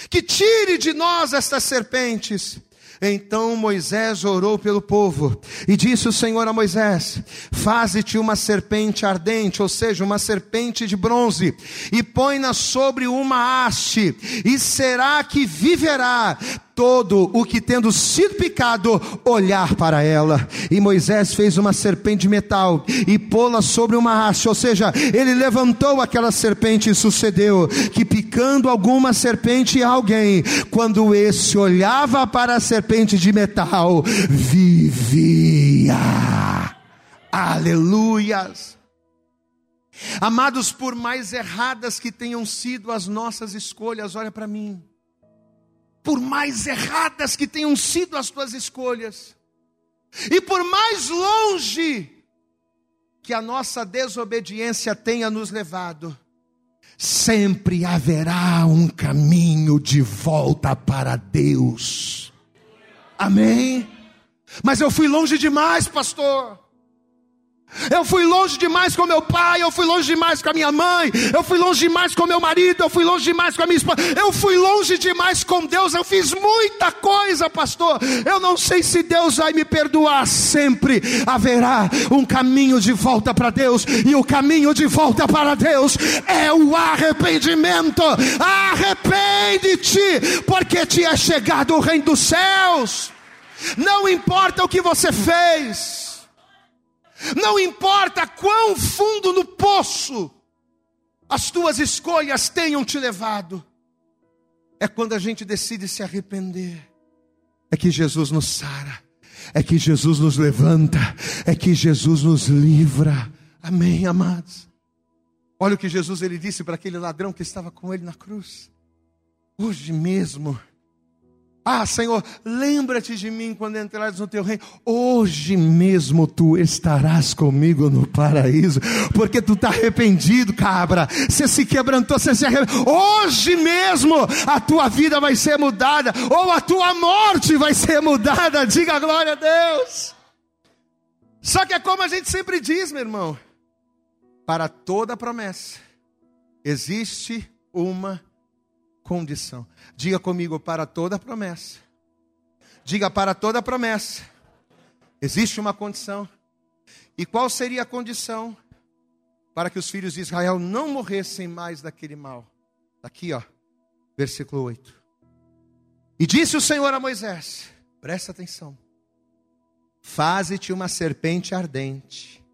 que tire de nós estas serpentes. Então Moisés orou pelo povo e disse o Senhor a Moisés: Faze-te uma serpente ardente, ou seja, uma serpente de bronze, e põe-na sobre uma haste, e será que viverá todo o que tendo sido picado olhar para ela. E Moisés fez uma serpente de metal e pô-la sobre uma haste, ou seja, ele levantou aquela serpente e sucedeu que picando alguma serpente a alguém, quando esse olhava para a serpente de metal, vivia. Aleluias. Amados, por mais erradas que tenham sido as nossas escolhas, olha para mim por mais erradas que tenham sido as tuas escolhas, e por mais longe que a nossa desobediência tenha nos levado, sempre haverá um caminho de volta para Deus. Amém? Mas eu fui longe demais, pastor. Eu fui longe demais com meu pai, eu fui longe demais com a minha mãe, eu fui longe demais com meu marido, eu fui longe demais com a minha esposa, eu fui longe demais com Deus, eu fiz muita coisa, pastor. Eu não sei se Deus vai me perdoar, sempre haverá um caminho de volta para Deus, e o caminho de volta para Deus é o arrependimento. Arrepende-te, porque te é chegado o reino dos céus. Não importa o que você fez. Não importa quão fundo no poço as tuas escolhas tenham te levado, é quando a gente decide se arrepender, é que Jesus nos sara, é que Jesus nos levanta, é que Jesus nos livra. Amém, amados. Olha o que Jesus ele disse para aquele ladrão que estava com ele na cruz. Hoje mesmo ah, Senhor, lembra-te de mim quando entrares no teu reino. Hoje mesmo tu estarás comigo no paraíso, porque tu está arrependido, cabra. Você se quebrantou, você se arrependeu. Hoje mesmo a tua vida vai ser mudada, ou a tua morte vai ser mudada. Diga glória a Deus. Só que é como a gente sempre diz, meu irmão: para toda promessa existe uma condição. Diga comigo, para toda promessa. Diga para toda promessa. Existe uma condição. E qual seria a condição para que os filhos de Israel não morressem mais daquele mal? Aqui, ó, versículo 8. E disse o Senhor a Moisés: presta atenção, faze-te uma serpente ardente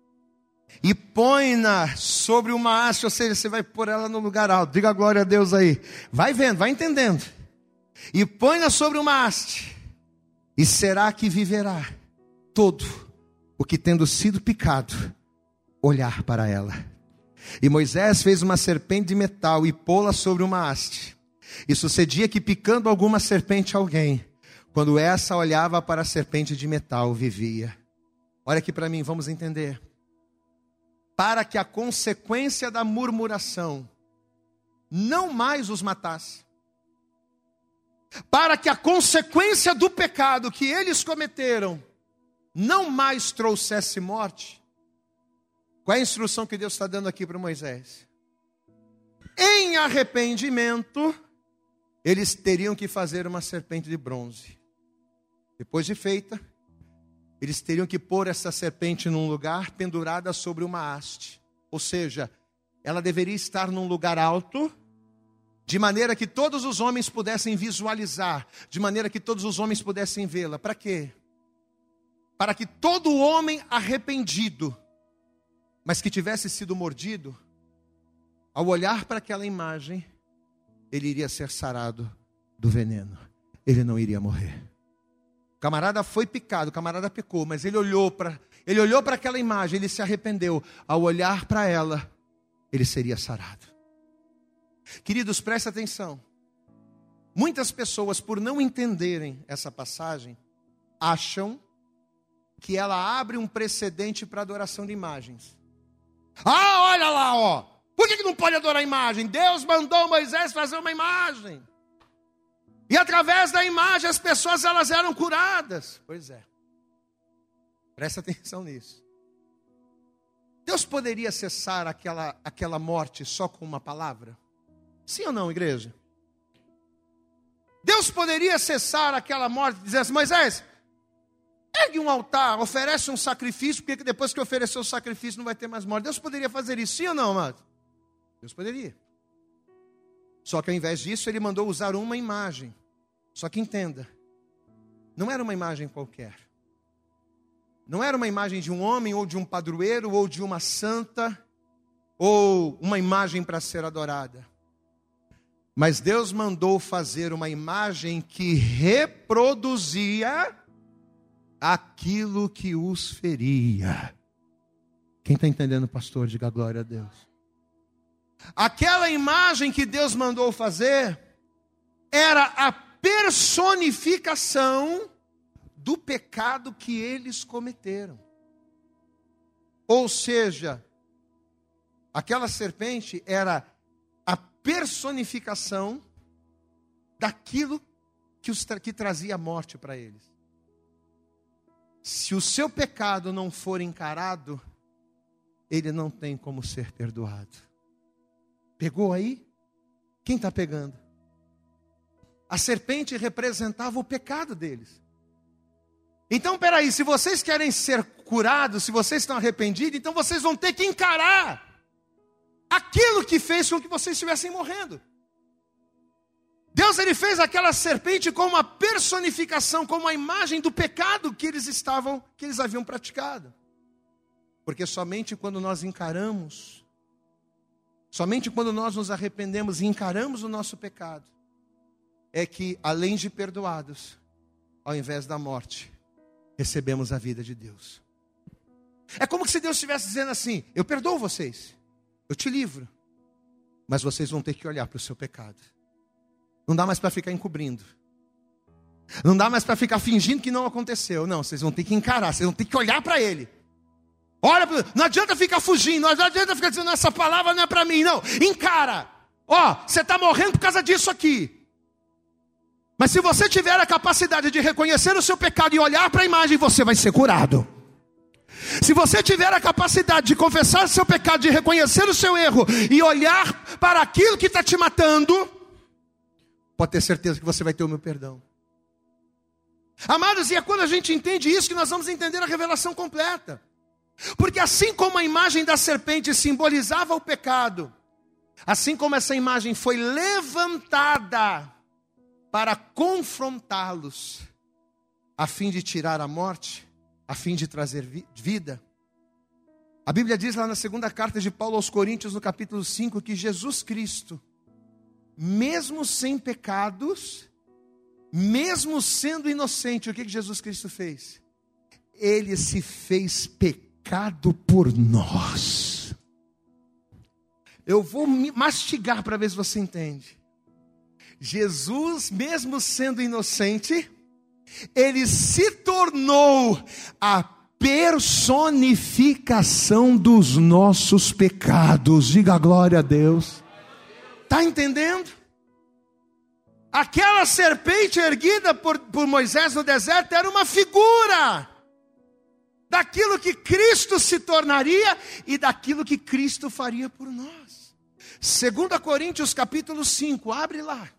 e põe-na sobre uma haste, ou seja, você vai pôr ela no lugar alto. Diga glória a Deus aí. Vai vendo, vai entendendo. E põe-na sobre uma haste, e será que viverá todo o que tendo sido picado olhar para ela. E Moisés fez uma serpente de metal e pô-la sobre uma haste. E sucedia que picando alguma serpente alguém, quando essa olhava para a serpente de metal, vivia. Olha aqui para mim, vamos entender para que a consequência da murmuração não mais os matasse, para que a consequência do pecado que eles cometeram não mais trouxesse morte, qual é a instrução que Deus está dando aqui para Moisés? Em arrependimento, eles teriam que fazer uma serpente de bronze. Depois de feita, eles teriam que pôr essa serpente num lugar pendurada sobre uma haste. Ou seja, ela deveria estar num lugar alto, de maneira que todos os homens pudessem visualizar, de maneira que todos os homens pudessem vê-la. Para quê? Para que todo homem arrependido, mas que tivesse sido mordido, ao olhar para aquela imagem, ele iria ser sarado do veneno. Ele não iria morrer. Camarada foi picado, o camarada pecou, mas ele olhou para ele olhou para aquela imagem, ele se arrependeu. Ao olhar para ela, ele seria sarado. Queridos, preste atenção. Muitas pessoas, por não entenderem essa passagem, acham que ela abre um precedente para adoração de imagens. Ah, olha lá, ó. Por que, que não pode adorar imagem? Deus mandou Moisés fazer uma imagem. E através da imagem as pessoas elas eram curadas. Pois é. Presta atenção nisso. Deus poderia cessar aquela, aquela morte só com uma palavra? Sim ou não, igreja? Deus poderia cessar aquela morte e dizer assim: Moisés, ergue um altar, oferece um sacrifício, porque depois que oferecer o sacrifício não vai ter mais morte. Deus poderia fazer isso, sim ou não, amado? Deus poderia. Só que ao invés disso, ele mandou usar uma imagem. Só que entenda, não era uma imagem qualquer. Não era uma imagem de um homem, ou de um padroeiro, ou de uma santa, ou uma imagem para ser adorada. Mas Deus mandou fazer uma imagem que reproduzia aquilo que os feria. Quem está entendendo, pastor? Diga glória a Deus. Aquela imagem que Deus mandou fazer era a personificação do pecado que eles cometeram. Ou seja, aquela serpente era a personificação daquilo que, os, que trazia morte para eles. Se o seu pecado não for encarado, ele não tem como ser perdoado. Pegou aí? Quem está pegando? A serpente representava o pecado deles. Então, peraí, se vocês querem ser curados, se vocês estão arrependidos, então vocês vão ter que encarar aquilo que fez com que vocês estivessem morrendo. Deus ele fez aquela serpente como uma personificação, como uma imagem do pecado que eles estavam, que eles haviam praticado. Porque somente quando nós encaramos Somente quando nós nos arrependemos e encaramos o nosso pecado, é que, além de perdoados, ao invés da morte, recebemos a vida de Deus. É como se Deus estivesse dizendo assim: Eu perdoo vocês, eu te livro, mas vocês vão ter que olhar para o seu pecado. Não dá mais para ficar encobrindo. Não dá mais para ficar fingindo que não aconteceu. Não, vocês vão ter que encarar, vocês vão ter que olhar para Ele. Olha, não adianta ficar fugindo, não adianta ficar dizendo essa palavra não é para mim, não. Encara. Ó, você está morrendo por causa disso aqui. Mas se você tiver a capacidade de reconhecer o seu pecado e olhar para a imagem, você vai ser curado. Se você tiver a capacidade de confessar o seu pecado, de reconhecer o seu erro e olhar para aquilo que está te matando, pode ter certeza que você vai ter o meu perdão. Amados, e é quando a gente entende isso que nós vamos entender a revelação completa. Porque assim como a imagem da serpente simbolizava o pecado, assim como essa imagem foi levantada para confrontá-los, a fim de tirar a morte, a fim de trazer vida. A Bíblia diz lá na segunda carta de Paulo aos Coríntios, no capítulo 5, que Jesus Cristo, mesmo sem pecados, mesmo sendo inocente, o que, que Jesus Cristo fez? Ele se fez pecado por nós. Eu vou mastigar para ver se você entende. Jesus, mesmo sendo inocente, ele se tornou a personificação dos nossos pecados. Diga glória a Deus. Está entendendo? Aquela serpente erguida por, por Moisés no deserto era uma figura daquilo que Cristo se tornaria e daquilo que Cristo faria por nós. 2 Coríntios capítulo 5, abre lá.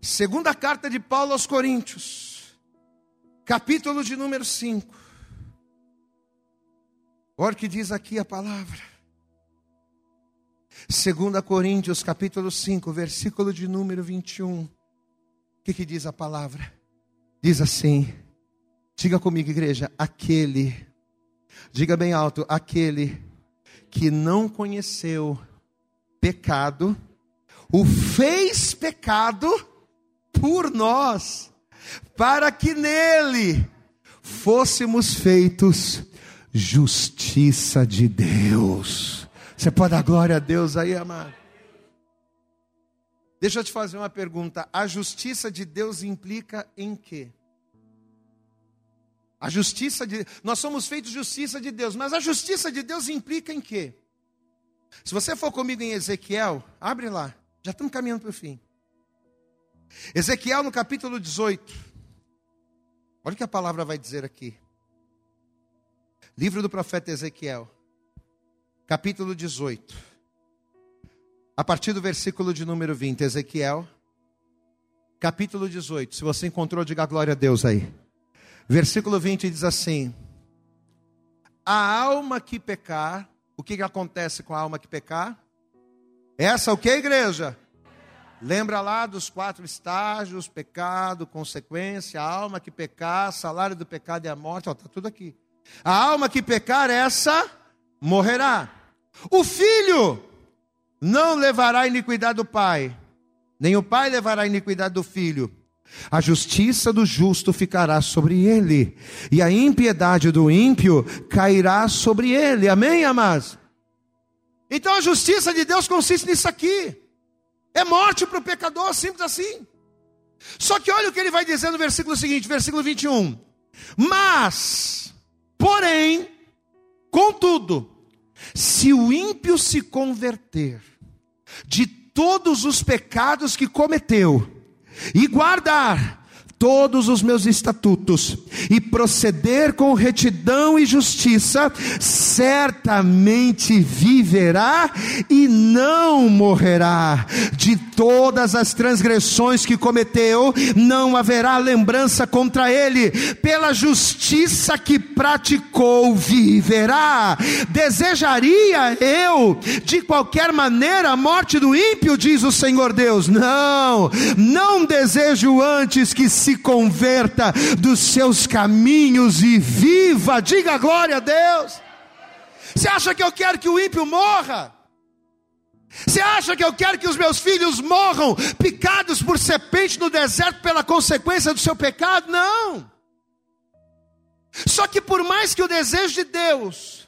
Segunda carta de Paulo aos Coríntios, capítulo de número 5. Olha o que diz aqui a palavra. 2 Coríntios capítulo 5, versículo de número 21. O que, que diz a palavra? Diz assim: Diga comigo, igreja, aquele, diga bem alto, aquele que não conheceu pecado, o fez pecado por nós, para que nele fôssemos feitos justiça de Deus. Você pode dar glória a Deus aí, amado? Deixa eu te fazer uma pergunta. A justiça de Deus implica em quê? A justiça de nós somos feitos justiça de Deus, mas a justiça de Deus implica em quê? Se você for comigo em Ezequiel, abre lá. Já estamos caminhando para o fim. Ezequiel no capítulo 18. Olha o que a palavra vai dizer aqui. Livro do profeta Ezequiel, capítulo 18. A partir do versículo de número 20, Ezequiel, capítulo 18. Se você encontrou, diga glória a Deus aí. Versículo 20 diz assim: A alma que pecar, o que, que acontece com a alma que pecar? Essa o que, igreja? Lembra lá dos quatro estágios: pecado, consequência, a alma que pecar, salário do pecado é a morte, está tudo aqui. A alma que pecar, essa morrerá. O filho não levará a iniquidade do pai, nem o pai levará a iniquidade do filho. A justiça do justo ficará sobre ele, e a impiedade do ímpio cairá sobre ele. Amém, amados? Então a justiça de Deus consiste nisso aqui. É morte para o pecador, simples assim. Só que olha o que ele vai dizer no versículo seguinte, versículo 21. Mas, porém, contudo, se o ímpio se converter de todos os pecados que cometeu, e guardar todos os meus estatutos e proceder com retidão e justiça, certamente viverá e não morrerá. De todas as transgressões que cometeu, não haverá lembrança contra ele. Pela justiça que praticou, viverá. Desejaria eu, de qualquer maneira, a morte do ímpio, diz o Senhor Deus. Não, não desejo antes que se converta dos seus caminhos e viva. Diga glória a Deus. Você acha que eu quero que o ímpio morra? Você acha que eu quero que os meus filhos morram picados por serpente no deserto pela consequência do seu pecado? Não. Só que por mais que o desejo de Deus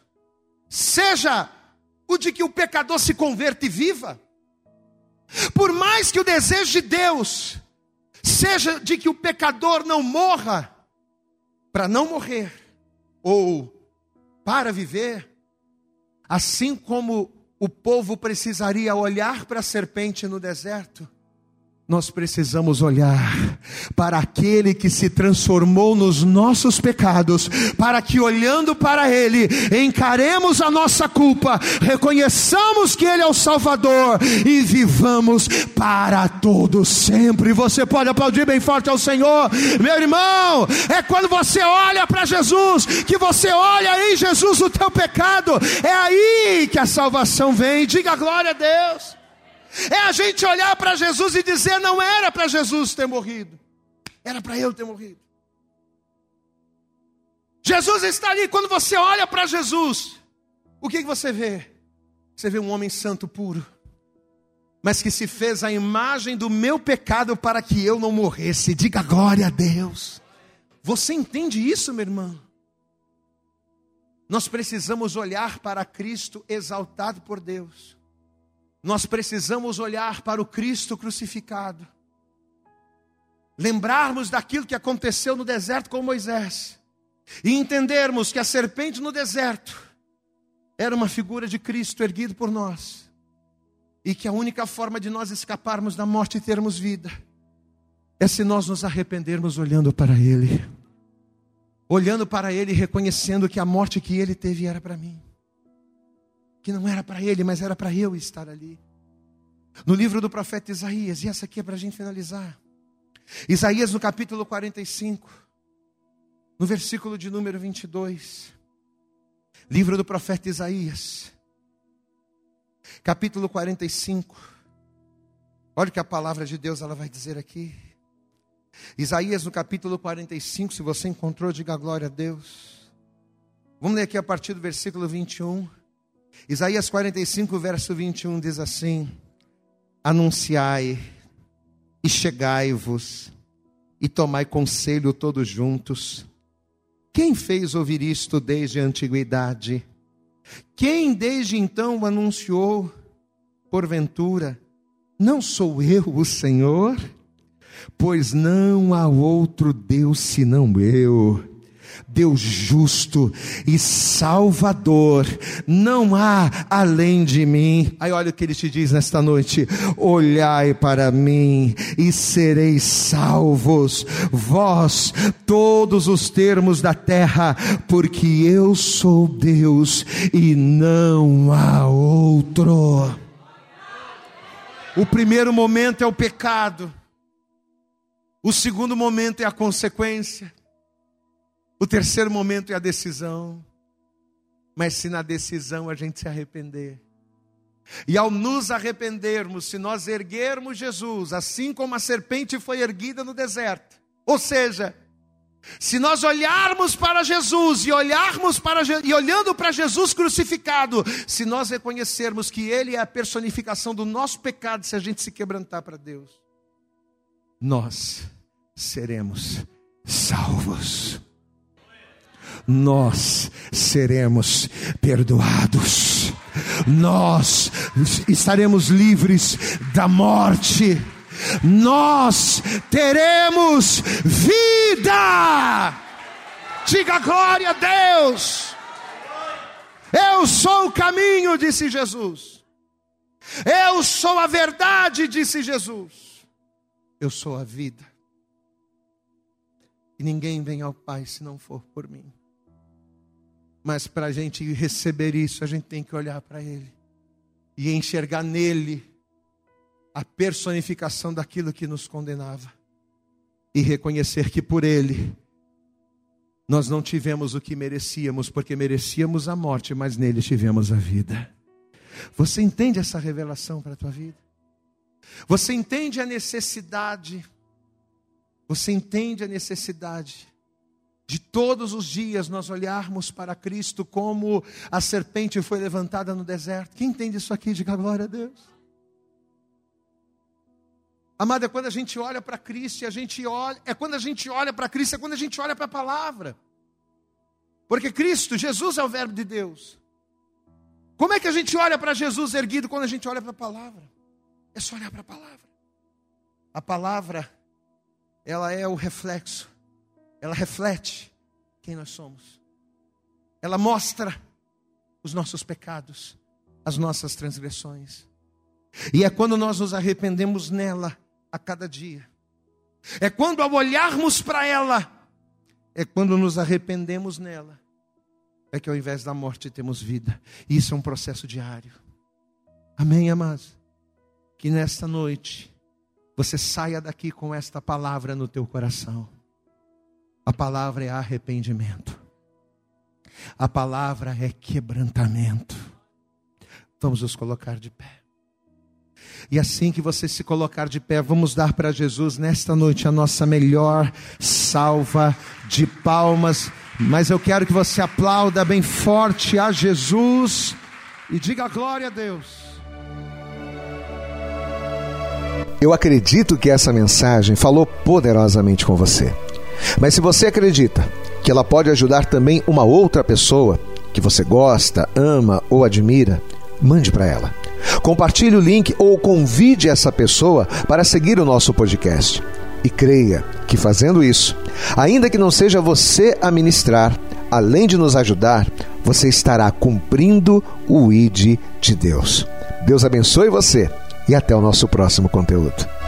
seja o de que o pecador se converta e viva, por mais que o desejo de Deus seja de que o pecador não morra, para não morrer, ou para viver, assim como o povo precisaria olhar para a serpente no deserto, nós precisamos olhar para aquele que se transformou nos nossos pecados, para que olhando para Ele, encaremos a nossa culpa, reconheçamos que Ele é o Salvador e vivamos para todos sempre. Você pode aplaudir bem forte ao Senhor, meu irmão. É quando você olha para Jesus, que você olha em Jesus o teu pecado, é aí que a salvação vem. Diga glória a Deus. É a gente olhar para Jesus e dizer: não era para Jesus ter morrido, era para eu ter morrido. Jesus está ali, quando você olha para Jesus, o que, que você vê? Você vê um homem santo puro, mas que se fez a imagem do meu pecado para que eu não morresse. Diga glória a Deus. Você entende isso, meu irmão? Nós precisamos olhar para Cristo exaltado por Deus nós precisamos olhar para o Cristo crucificado, lembrarmos daquilo que aconteceu no deserto com Moisés, e entendermos que a serpente no deserto era uma figura de Cristo erguido por nós, e que a única forma de nós escaparmos da morte e termos vida é se nós nos arrependermos olhando para Ele. olhando para ele, reconhecendo que a morte que ele teve era para mim, que não era para ele, mas era para eu estar ali. No livro do profeta Isaías, e essa aqui é para a gente finalizar. Isaías, no capítulo 45, no versículo de número 22. Livro do profeta Isaías, capítulo 45. Olha o que a palavra de Deus ela vai dizer aqui. Isaías no capítulo 45, se você encontrou, diga glória a Deus. Vamos ler aqui a partir do versículo 21. Isaías 45, verso 21 diz assim: Anunciai e chegai-vos e tomai conselho todos juntos. Quem fez ouvir isto desde a antiguidade? Quem desde então anunciou, porventura, não sou eu o Senhor? Pois não há outro Deus senão eu. Deus justo e salvador, não há além de mim. Aí olha o que ele te diz nesta noite: olhai para mim e sereis salvos, vós, todos os termos da terra, porque eu sou Deus e não há outro. O primeiro momento é o pecado, o segundo momento é a consequência. O terceiro momento é a decisão. Mas se na decisão a gente se arrepender, e ao nos arrependermos, se nós erguermos Jesus, assim como a serpente foi erguida no deserto, ou seja, se nós olharmos para Jesus e olharmos para e olhando para Jesus crucificado, se nós reconhecermos que ele é a personificação do nosso pecado, se a gente se quebrantar para Deus, nós seremos salvos nós seremos perdoados, nós estaremos livres da morte, nós teremos vida. Diga glória a Deus. Eu sou o caminho, disse Jesus. Eu sou a verdade, disse Jesus. Eu sou a vida. E ninguém vem ao Pai se não for por mim. Mas para a gente receber isso, a gente tem que olhar para Ele e enxergar nele a personificação daquilo que nos condenava e reconhecer que por Ele nós não tivemos o que merecíamos, porque merecíamos a morte, mas nele tivemos a vida. Você entende essa revelação para a tua vida? Você entende a necessidade? Você entende a necessidade de todos os dias nós olharmos para Cristo como a serpente foi levantada no deserto. Quem entende isso aqui? Diga glória a Deus. Amada, é quando a gente olha para Cristo, a gente olha, é quando a gente olha para Cristo, é quando a gente olha para a palavra. Porque Cristo, Jesus é o verbo de Deus. Como é que a gente olha para Jesus erguido quando a gente olha para a palavra? É só olhar para a palavra. A palavra, ela é o reflexo ela reflete quem nós somos. Ela mostra os nossos pecados, as nossas transgressões. E é quando nós nos arrependemos nela a cada dia. É quando ao olharmos para ela, é quando nos arrependemos nela, é que ao invés da morte temos vida. E isso é um processo diário. Amém, amados? Que nesta noite você saia daqui com esta palavra no teu coração. A palavra é arrependimento. A palavra é quebrantamento. Vamos nos colocar de pé. E assim que você se colocar de pé, vamos dar para Jesus nesta noite a nossa melhor salva de palmas. Mas eu quero que você aplauda bem forte a Jesus e diga glória a Deus. Eu acredito que essa mensagem falou poderosamente com você. Mas se você acredita que ela pode ajudar também uma outra pessoa que você gosta, ama ou admira, mande para ela. Compartilhe o link ou convide essa pessoa para seguir o nosso podcast. E creia que fazendo isso, ainda que não seja você a ministrar, além de nos ajudar, você estará cumprindo o ID de Deus. Deus abençoe você e até o nosso próximo conteúdo.